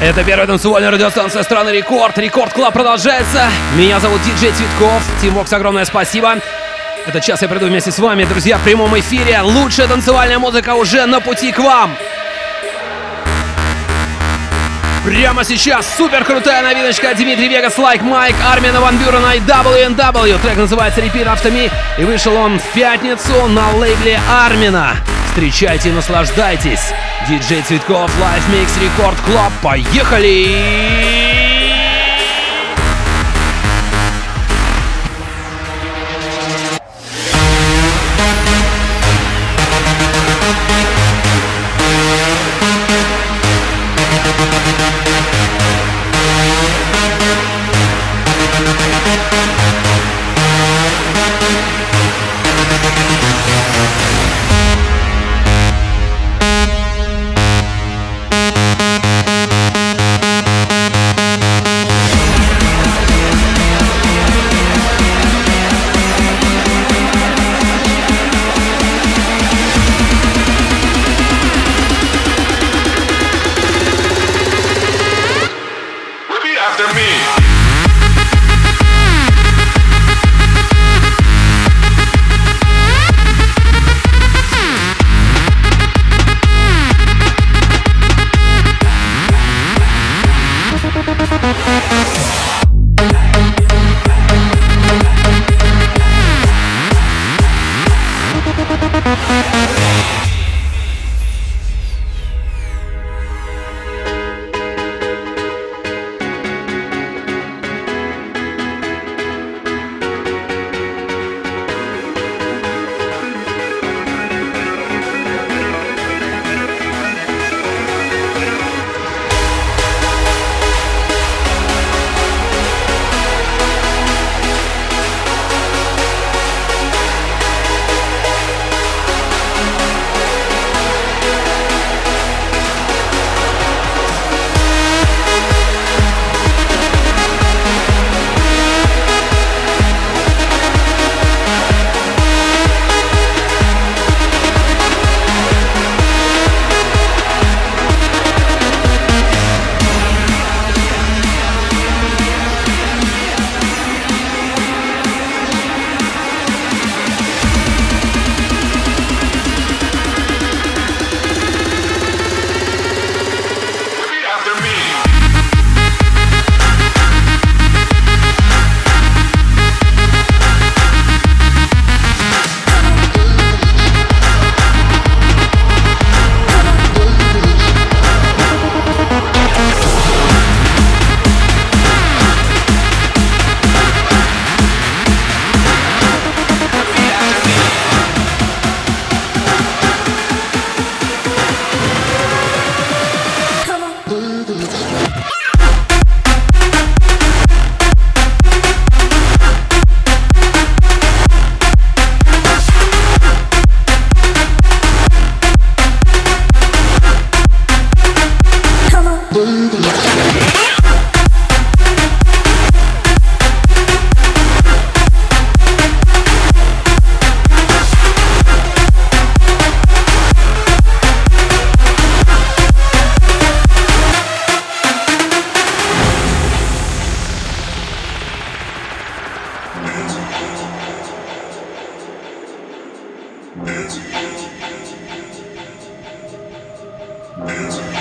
Это первая танцевальная радиостанция страны Record. Record Club продолжается. Меня зовут Диджей Цветков. Teamworx, огромное спасибо. Этот час я приду вместе с вами, друзья, в прямом эфире. Лучшая танцевальная музыка уже на пути к вам. Прямо сейчас супер крутая новиночка Dimitri Vegas, Like Mike, Армина Ван Бюрена и W&W. Трек называется Repeat After Me и вышел он в пятницу на лейбле Армина. Встречайте и наслаждайтесь. Диджей Цветков, Live Mix Record Club. Поехали!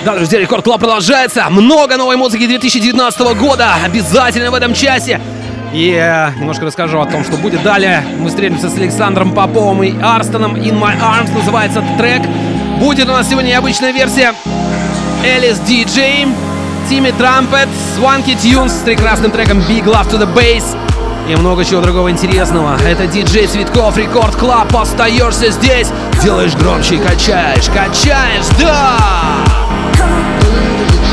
Да, друзья, Record Club продолжается. Много новой музыки 2019 года. Обязательно в этом часе. И э, немножко расскажу о том, что будет далее. Мы встретимся с Александром Поповым и Арстоном. In My Arms называется трек. Будет у нас сегодня необычная версия Alice Deejay, Timmy Trumpet, Swanky Tunes с прекрасным треком Big Love to the Bass и много чего другого интересного. Это диджей Цветков, Record Club. Остаешься здесь, делаешь громче и качаешь, качаешь, да! Клаб,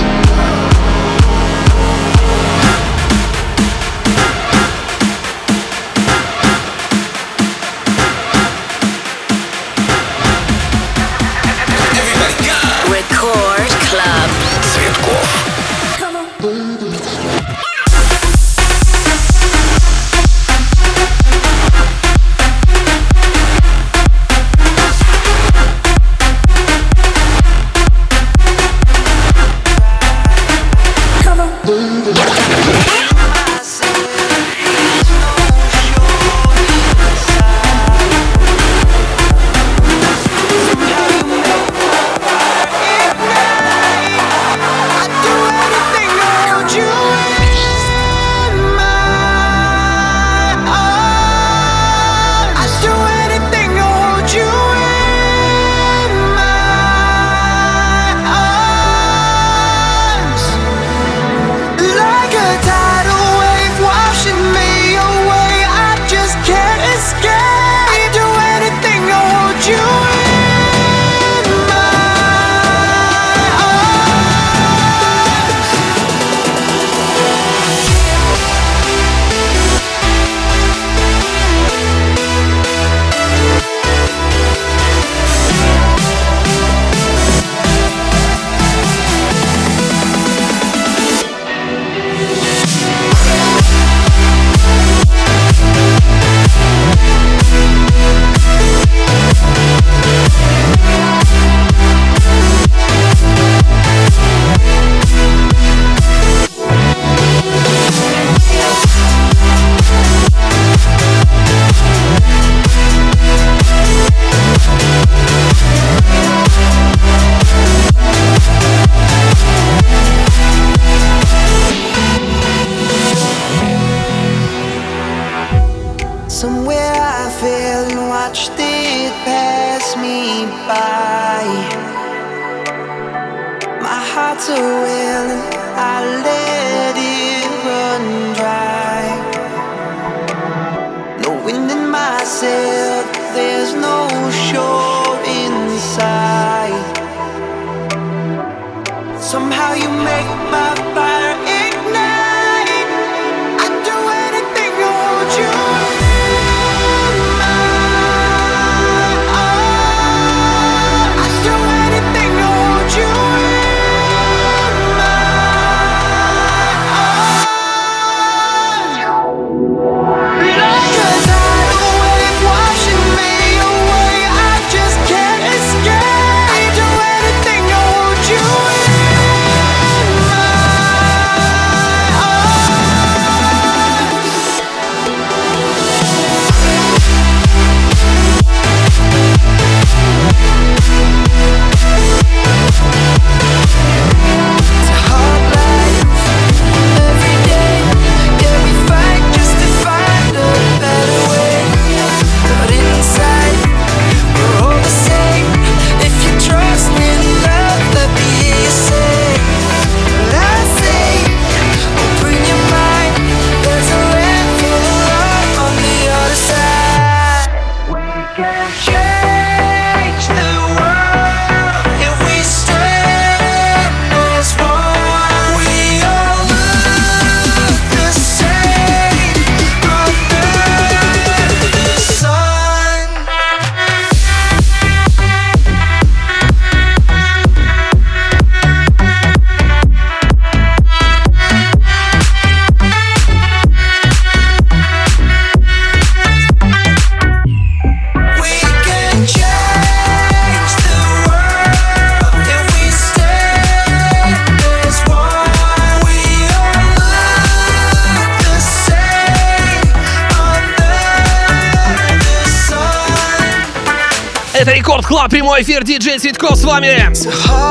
прямой эфир, диджей Цветков с вами.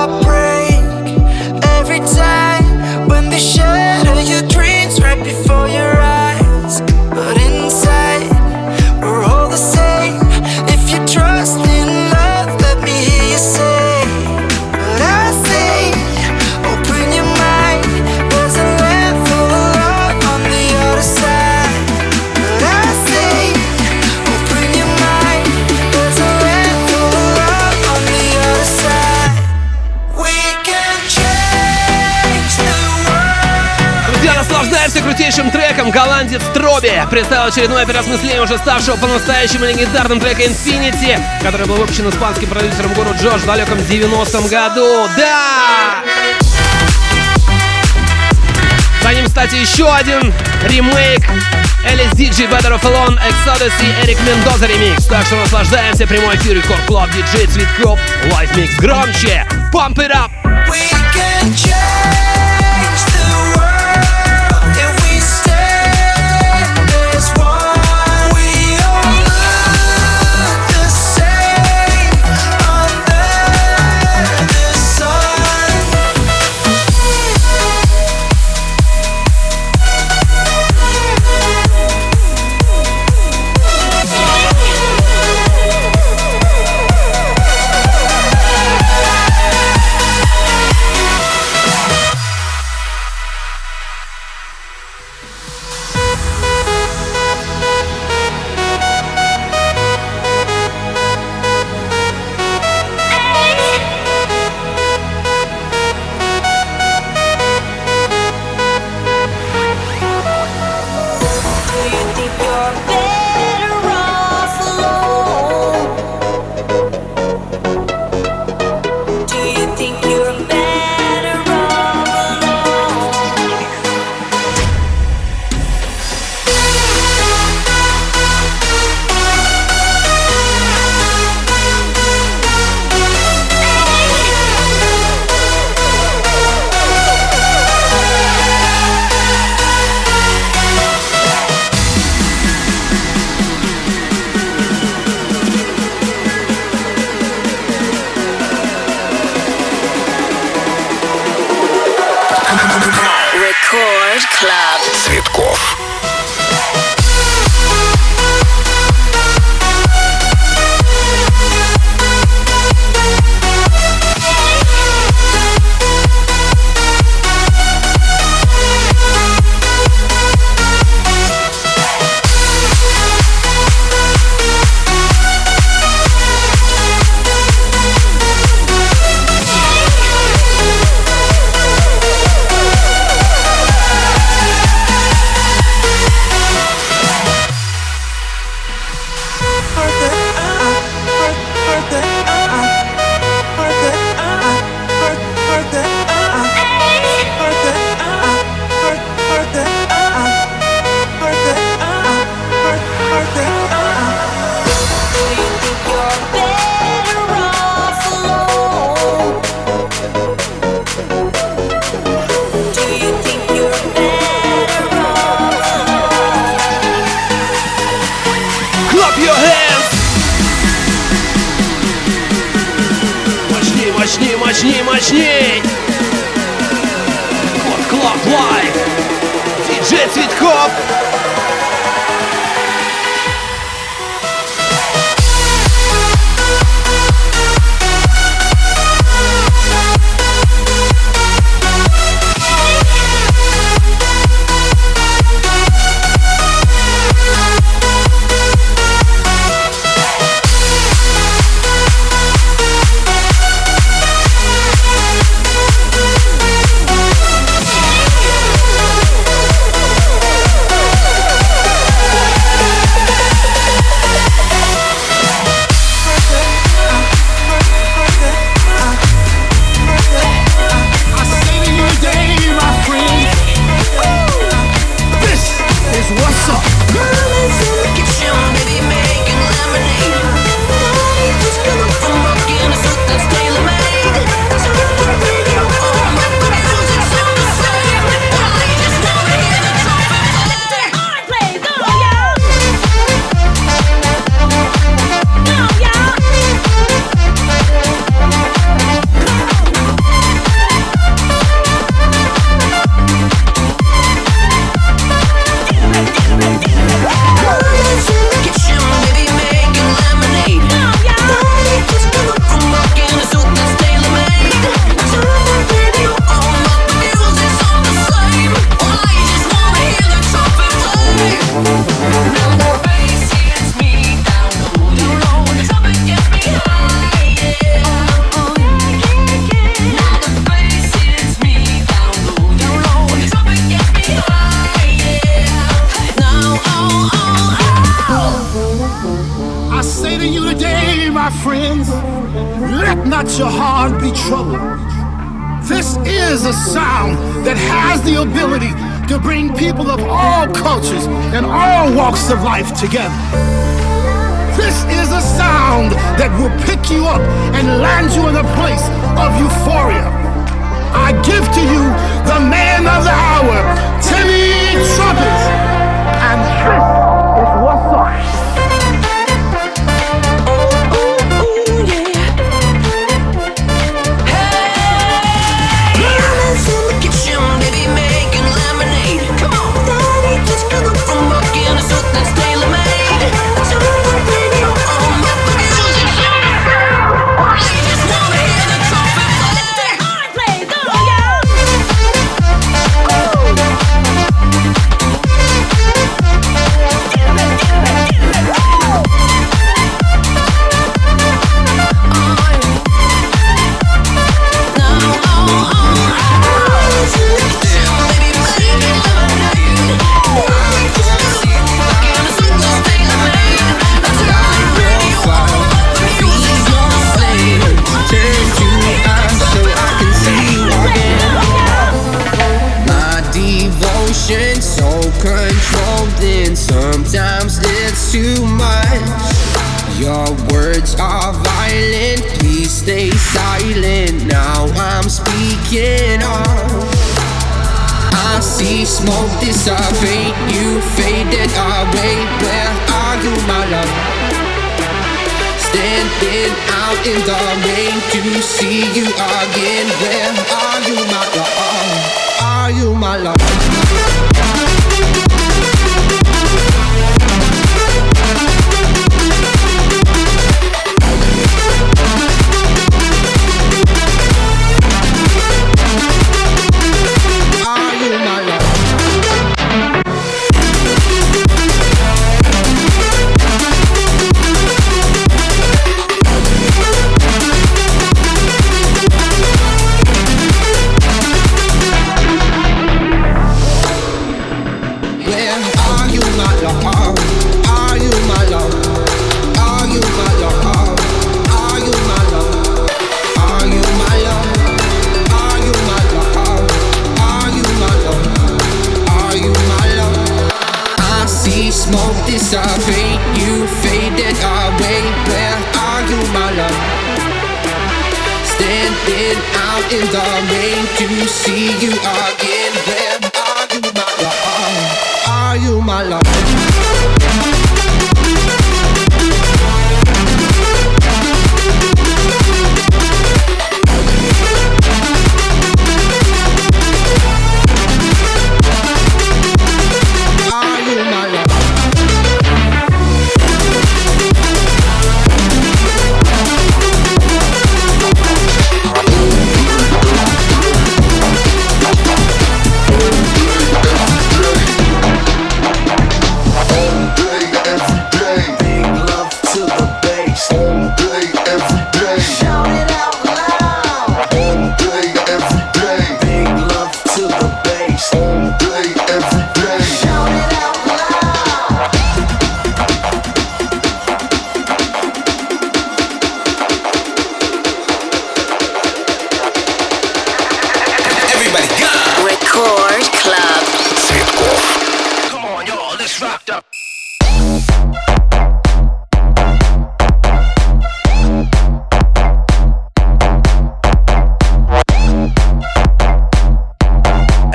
Треком. Голландец Trobi представил очередное переосмысление уже ставшего по-настоящему легендарным трека Infinity, который был выпущен испанским продюсером Guru Josh в далеком 90-м году. Да! За ним, кстати, еще один ремейк LSDG Better of Alone Exodus и Эрик Мендоза ремикс. Так что наслаждаемся прямой эфир Record Club диджей Цветков. Live mix громче. Pump it up! We can that will pick you up and land you in a place of euphoria. I give to you the man of the hour, Timmy Trumpet and Shrimp. smoke this, I fade you, faded away. Where are you, my love? Standing out in the rain to see you again. Where are you, my love? Are you my love?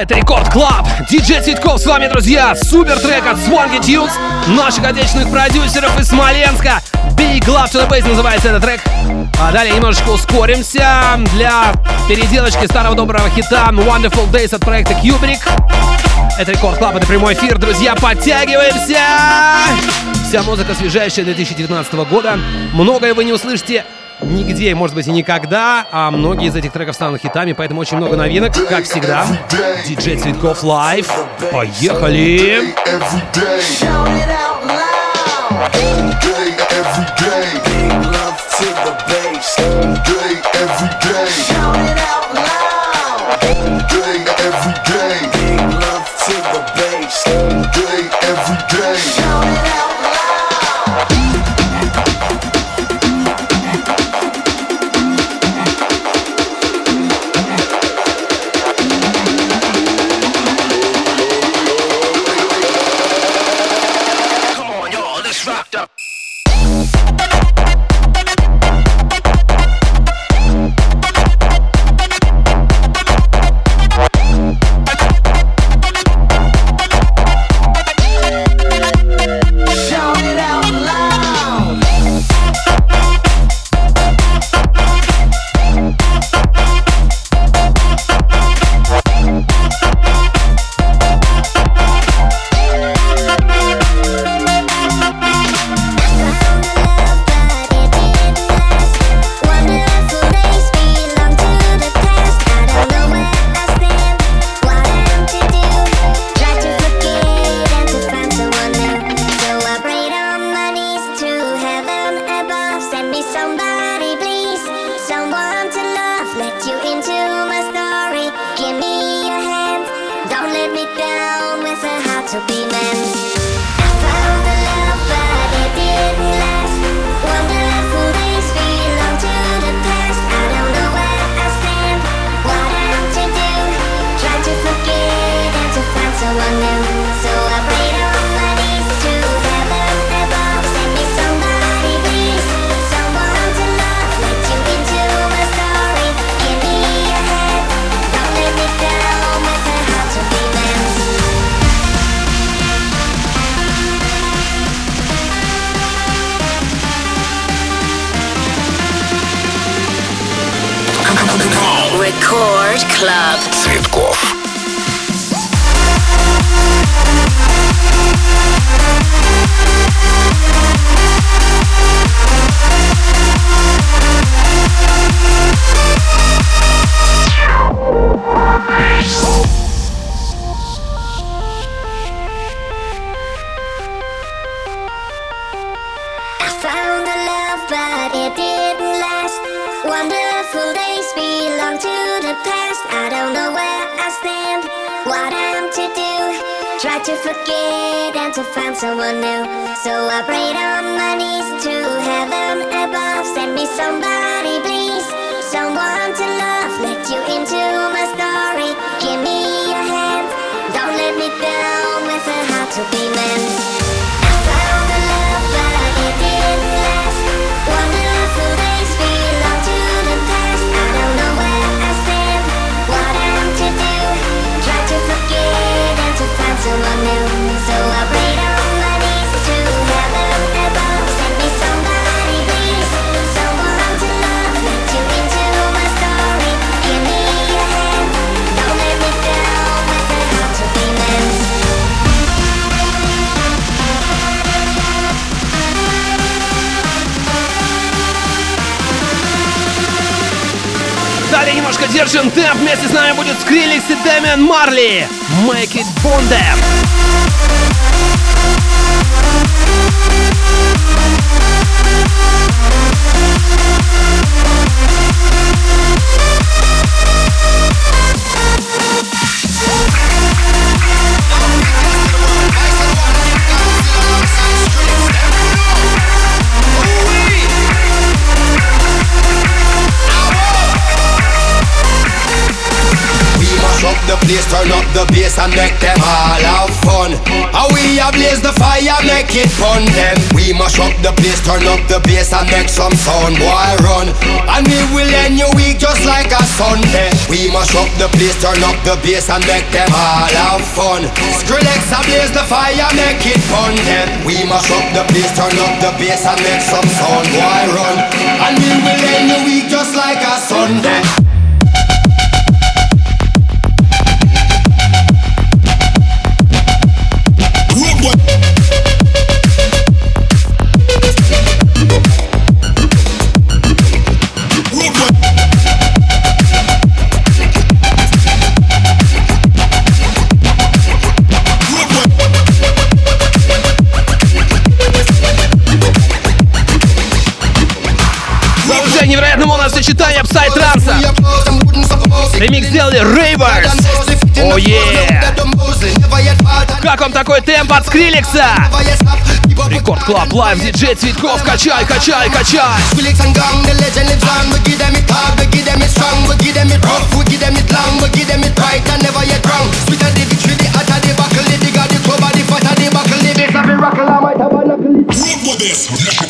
это Record Club. Диджей Цветков с вами, друзья. Супер трек от Swanky Tunes, наших отечественных продюсеров из Смоленска. Big Love to the Bass называется этот трек. А далее немножечко ускоримся для переделочки старого доброго хита Wonderful Days от проекта Kubrick. Это Record Club, это прямой эфир. Друзья, подтягиваемся! Вся музыка свежайшая 2019 года. Многое вы не услышите нигде, может быть и никогда, а многие из этих треков станут хитами, поэтому очень много новинок, как всегда. Диджей Цветков Лайв. Поехали! Every day, every day. to be mad. Цветков. Oh. what I'm to do. Try to forget and to find someone new. So I prayed on my knees to heaven above. Send me somebody, please. Someone to love. Let you into my story. Give me your hand. Don't let me down. with a heart to be mended. держим темп. Вместе с нами будет Скриликс и Дэмиан Марли. Make it Bondem. place, turn up the bass and make them all have fun. How we ablaze the fire, make it fun. Then we mash up the place, turn up the bass and make some sound. Boy, run. And we will end your week just like a Sunday. We mash up the place, turn up the bass and make them all have fun. Skrillex blaze the fire, make it fun. Then we mash up the place, turn up the bass and make some sound. Boy, run. And we will end your week just like a Sunday. Long, we give them it right and never yet wrong. Sweet and the victory, the hotter the buckle, the digger, the club, the fatter the buckle, the bass of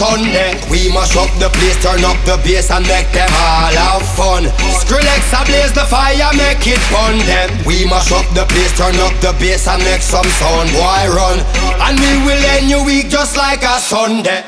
Sunday. We mash up the place, turn up the bass and make them all have fun. Skrillex blaze the fire, make it fun. Then we mash up the place, turn up the bass and make some sound. Boy, run. And we will end your week just like a Sunday.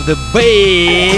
of the Bay.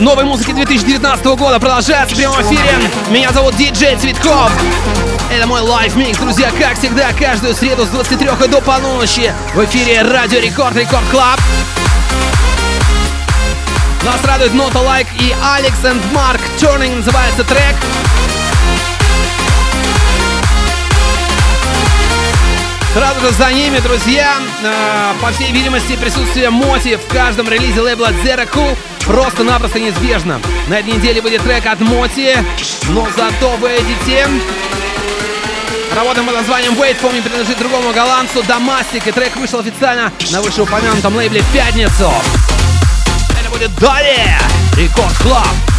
Новой музыки 2019 года продолжается в прямом эфире. Меня зовут Диджей Цветков. Это мой live mix, друзья, как всегда, каждую среду с 23 до полуночи в эфире Радио Рекорд, Record Club. Нас радует Нота Лайк и Алекс and Марк Turning называется трек. Сразу же за ними, друзья, э, по всей видимости, присутствие MOTi в каждом релизе лейбла Zero Cool просто-напросто неизбежно. На этой неделе будет трек от MOTi, но зато вы видите... Работа под названием Wait For Me принадлежит другому голландцу Домастик, и трек вышел официально на вышеупомянутом лейбле «Пятницу». Это будет далее. Record Club.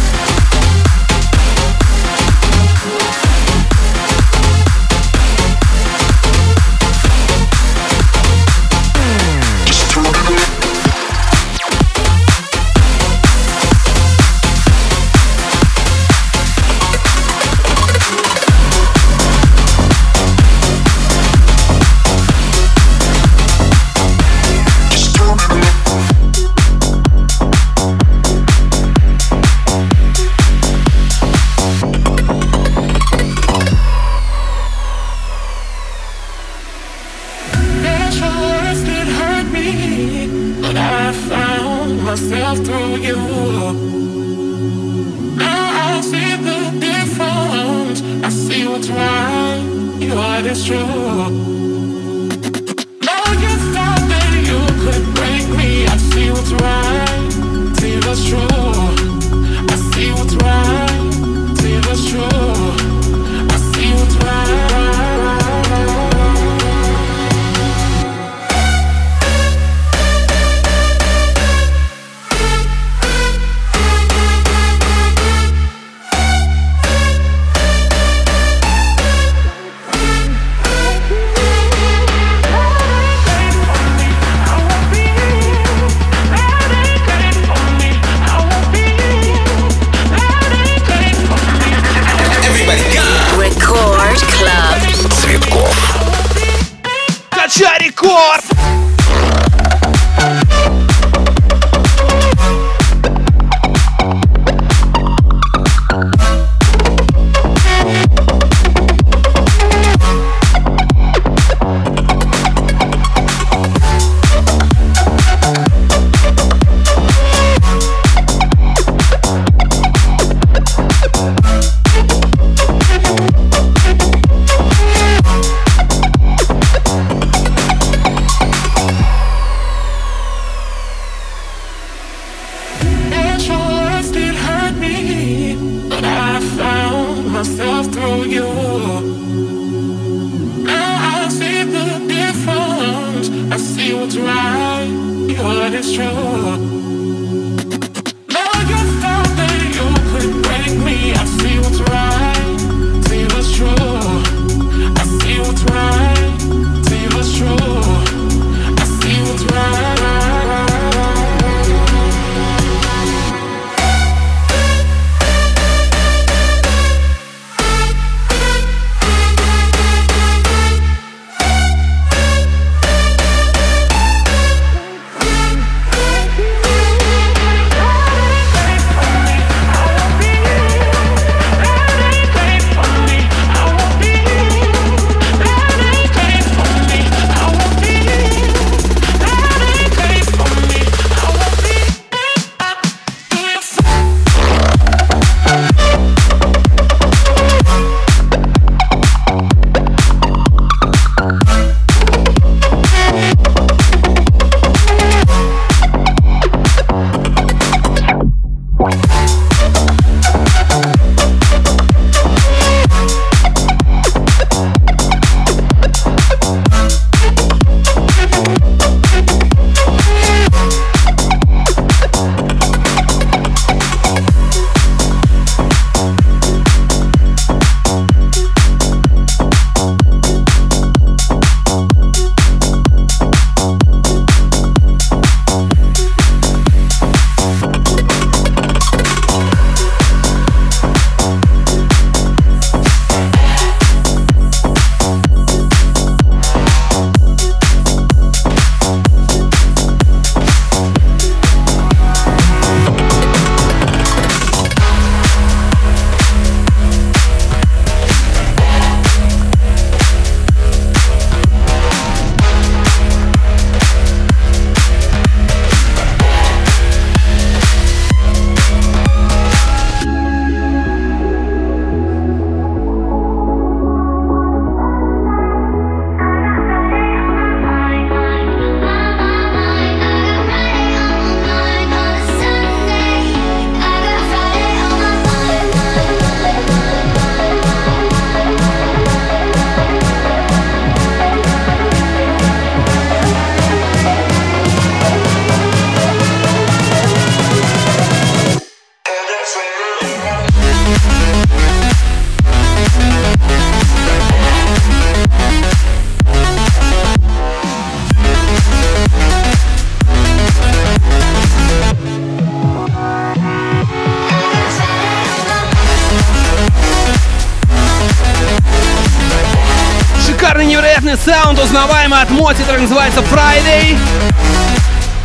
Узнаваемый от MOTi, трек называется Friday.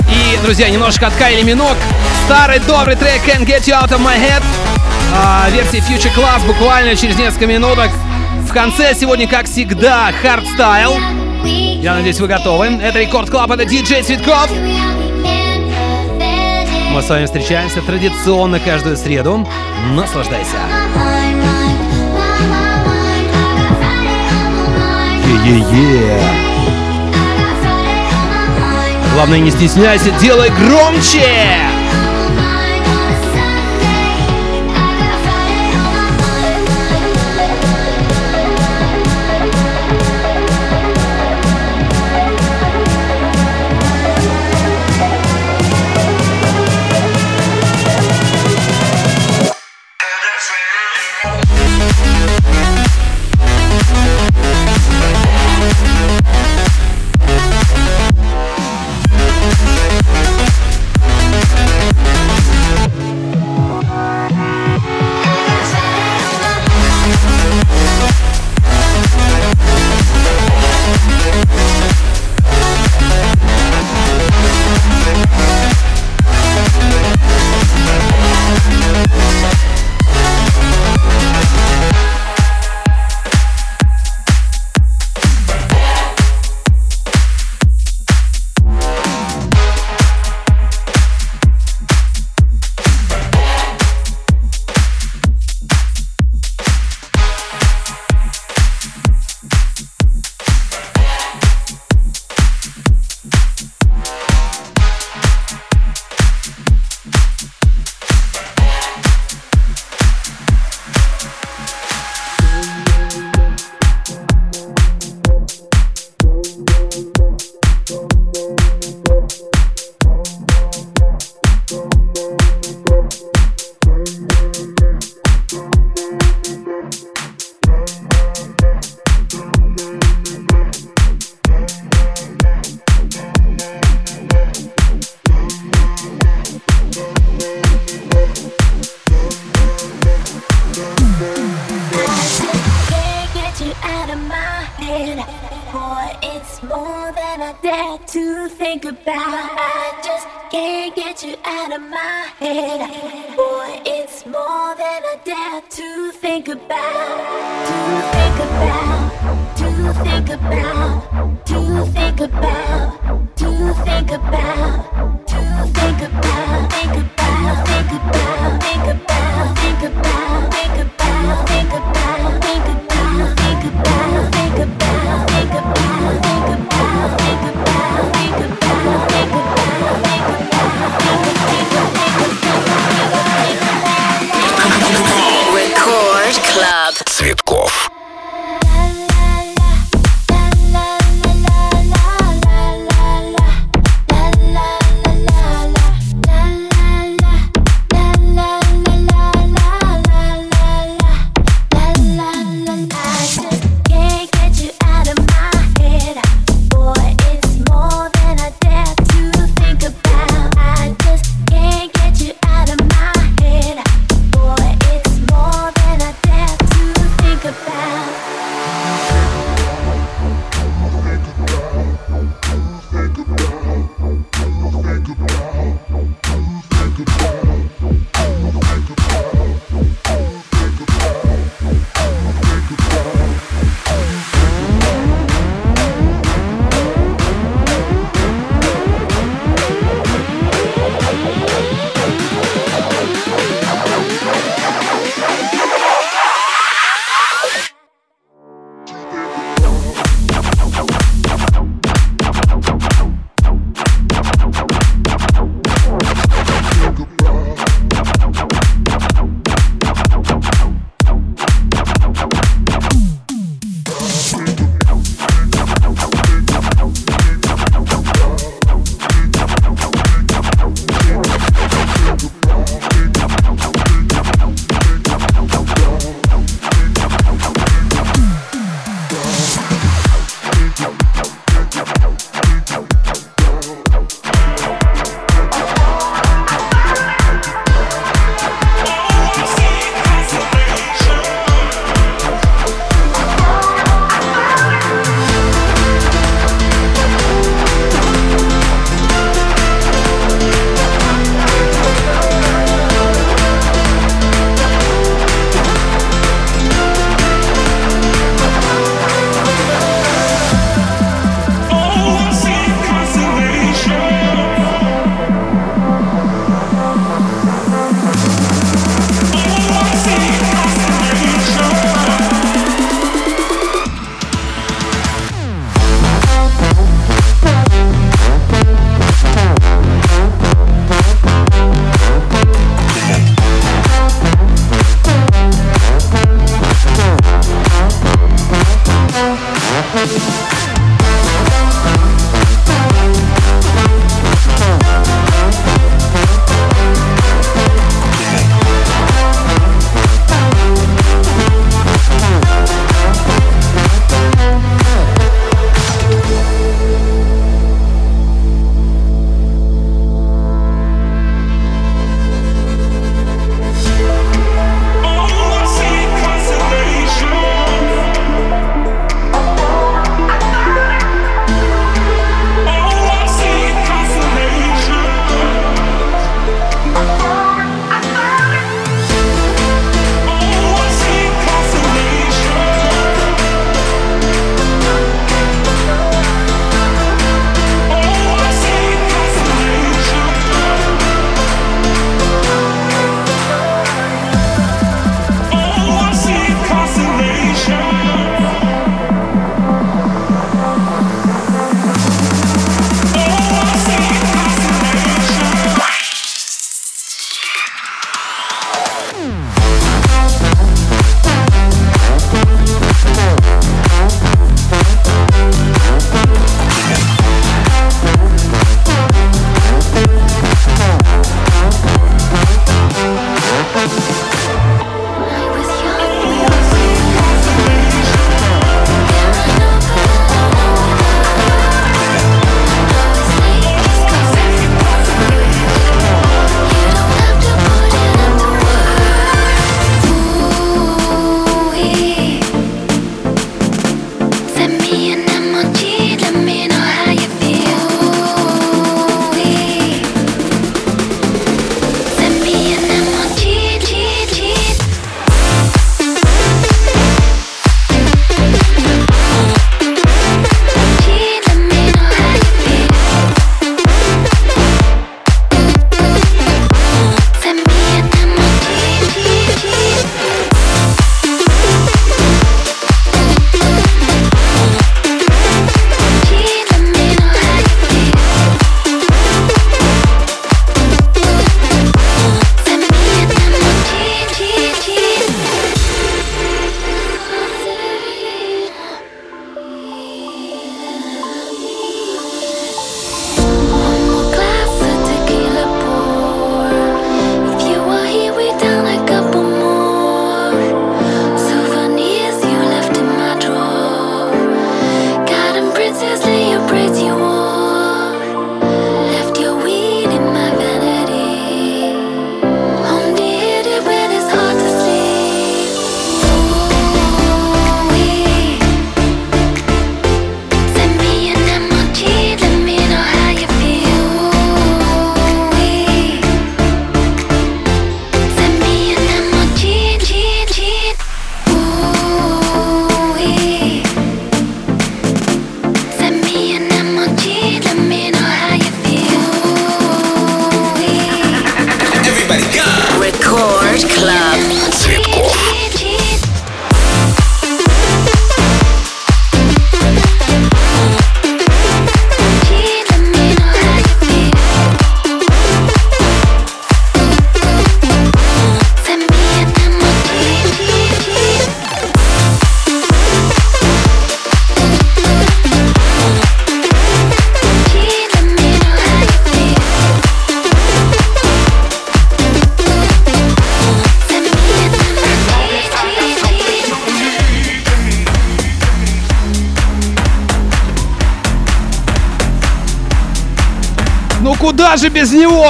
И, друзья, немножко от Кайли Миноуг. Старый добрый трек Can't Get You Out of My Head. А, версии Future Class буквально через несколько минуток. В конце сегодня, как всегда, хардстайл. Я надеюсь, вы готовы. Это Record Club, это диджей Цветков. Мы с вами встречаемся традиционно каждую среду. Наслаждайся. Е-е-е. Главное, не стесняйся, делай громче! More I dare to think about. I just can't get you out of my head. Boy, it's more than I dare to think about. To think about. To think about. To think about. To think about. To think about. Think about. Think about. Think about. Think about. Think about. Think about.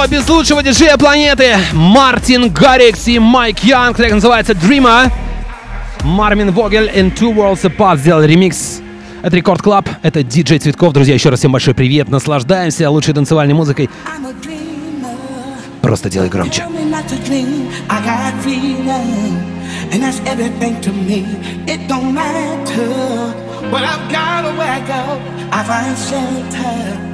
Него, без лучшего диджея планеты? Мартин Гаррикс и Майк Янг, трек называется Dreamer. Марвин Вогель and Two Worlds Apart сделали ремикс. Это Record Club, это диджей Цветков. Друзья, еще раз всем большой привет, наслаждаемся лучшей танцевальной музыкой. Просто делай громче. I find shelter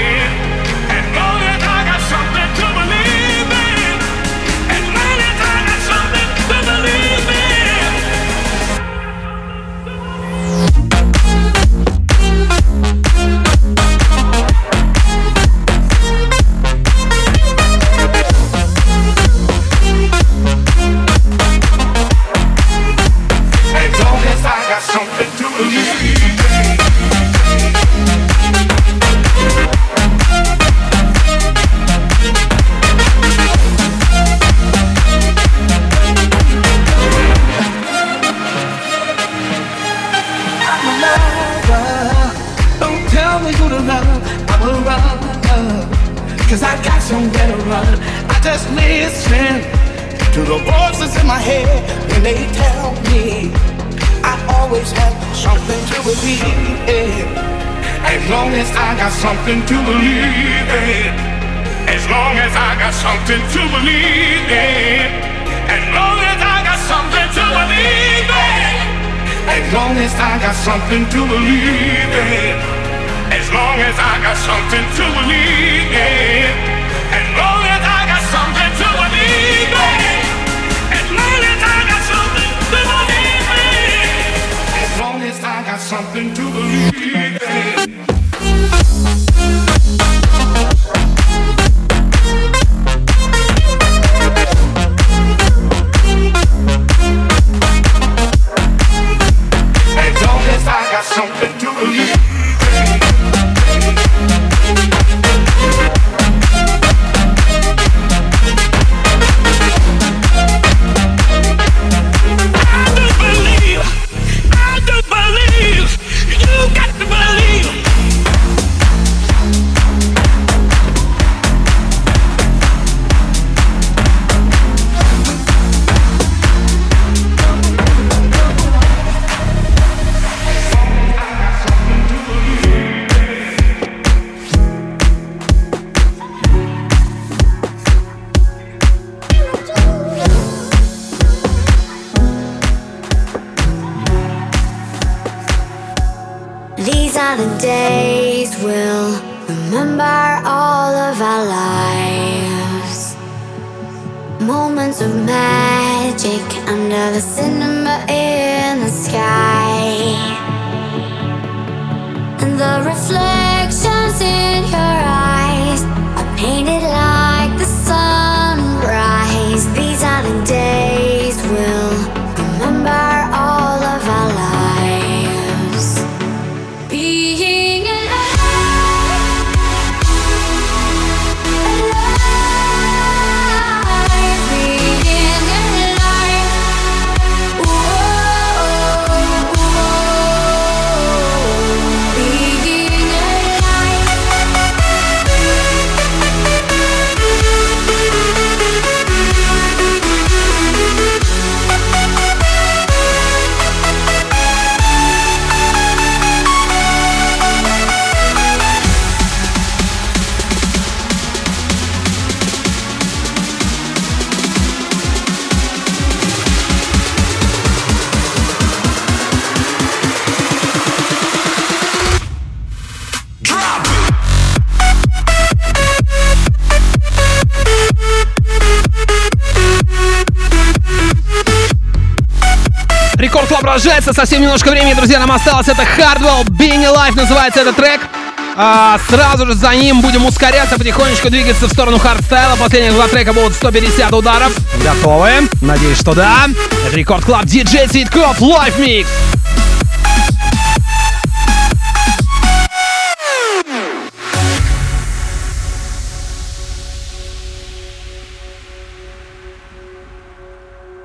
Cause I got somewhere to run. I just listen to the voices in my head when they tell me I always have something to believe in. As long as I got something to believe in. As long as I got something to believe in. As long as I got something to believe in. As long as I got something to believe in. As long as I got something to believe in. Something to believe Рождается, совсем немножко времени, друзья, нам осталось. Это Hardwell, Being Alive называется этот трек. А сразу же за ним будем ускоряться, потихонечку двигаться в сторону хардстайла. Последних два трека будут 150 ударов. Готовы? Надеюсь, что да. Это Record Club диджей Цветков Live Mix.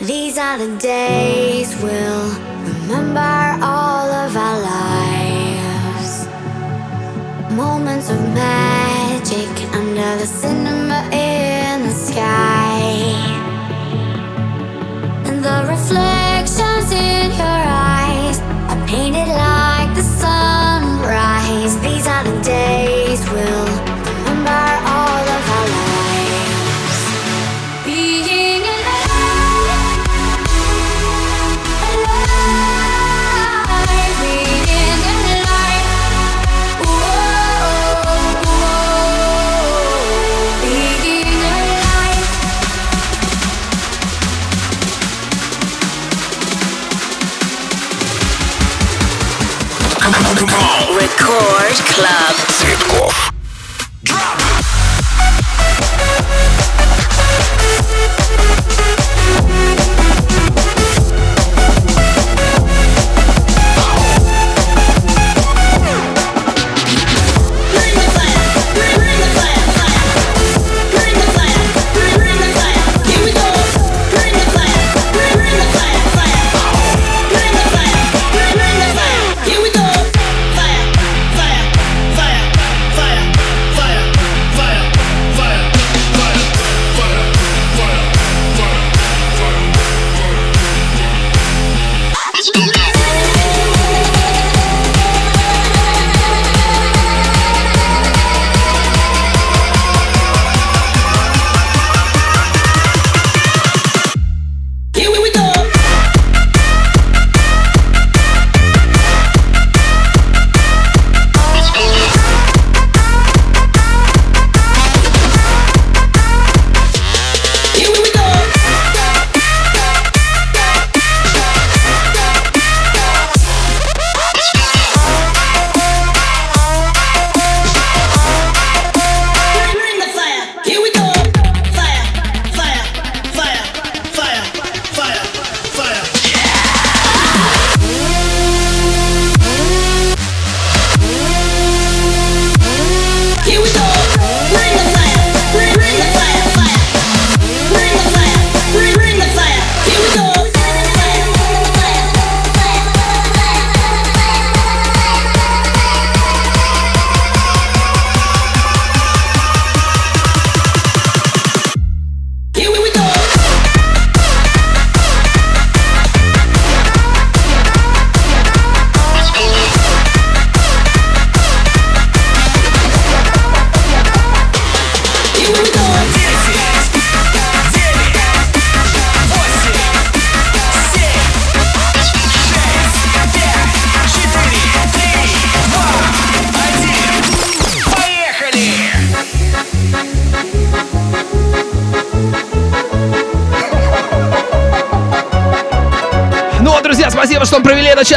These are the Club. Цветков.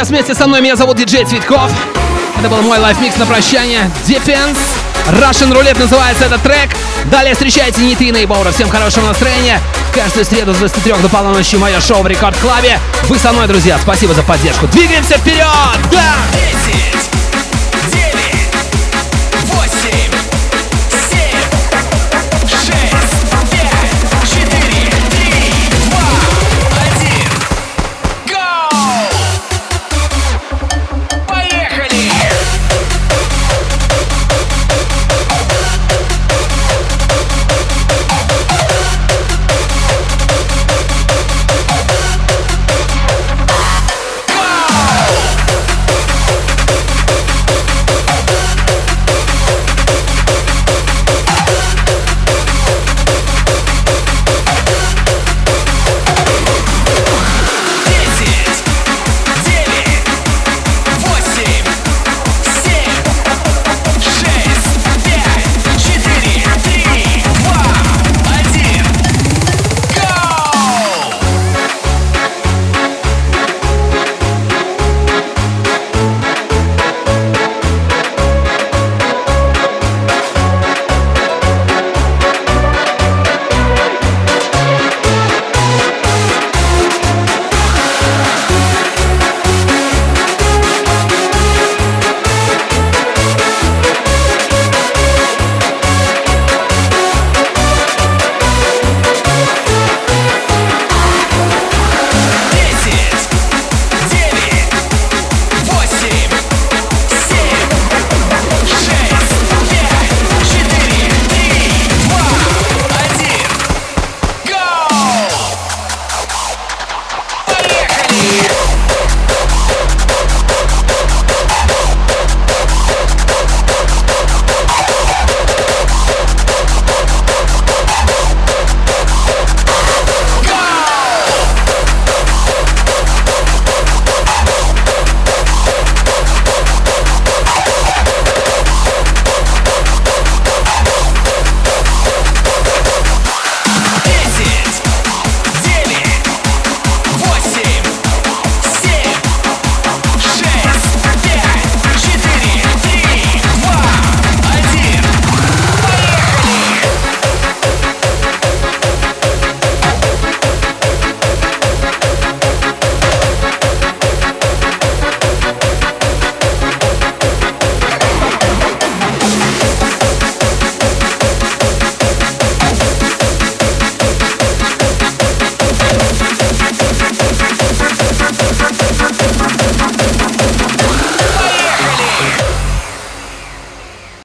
Провели этот час вместе со мной. Меня зовут диджей Цветков. Это был мой live mix на прощание. Defense. Russian Roulette называется этот трек. Далее встречайте Нитрина и Баура. Всем хорошего настроения. Каждую среду с 23 до полуночи мое шоу в Record Club е. Вы со мной, друзья. Спасибо за поддержку. Двигаемся вперед! Да!